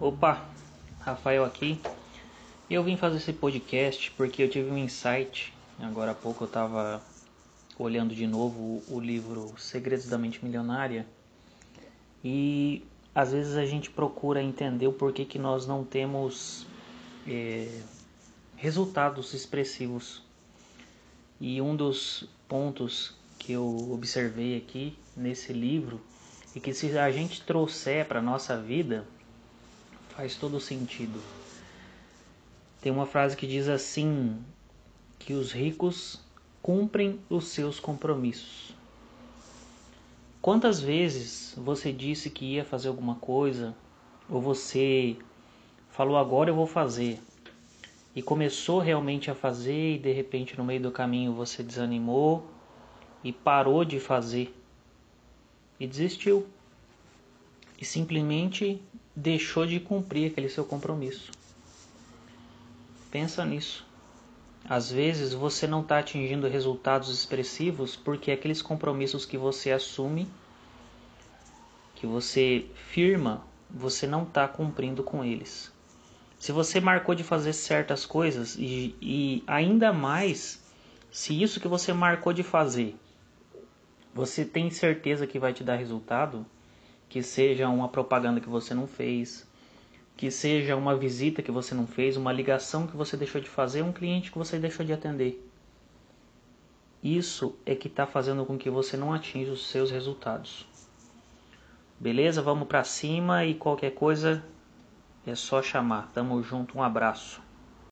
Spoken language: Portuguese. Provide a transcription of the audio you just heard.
Opa, Rafael aqui. Eu vim fazer esse podcast porque eu tive um insight. Agora há pouco eu estava olhando de novo o livro Segredos da Mente Milionária e às vezes a gente procura entender o porquê que nós não temos é, resultados expressivos. E um dos pontos que eu observei aqui nesse livro e que se a gente trouxer para nossa vida faz todo sentido. Tem uma frase que diz assim: que os ricos cumprem os seus compromissos. Quantas vezes você disse que ia fazer alguma coisa ou você falou agora eu vou fazer e começou realmente a fazer e de repente no meio do caminho você desanimou e parou de fazer e desistiu e simplesmente deixou de cumprir aquele seu compromisso. Pensa nisso. Às vezes você não está atingindo resultados expressivos porque aqueles compromissos que você assume, que você firma, você não está cumprindo com eles. Se você marcou de fazer certas coisas e, e ainda mais se isso que você marcou de fazer você tem certeza que vai te dar resultado? Que seja uma propaganda que você não fez, que seja uma visita que você não fez, uma ligação que você deixou de fazer, um cliente que você deixou de atender. Isso é que está fazendo com que você não atinja os seus resultados. Beleza? Vamos para cima e qualquer coisa é só chamar. Tamo junto, um abraço.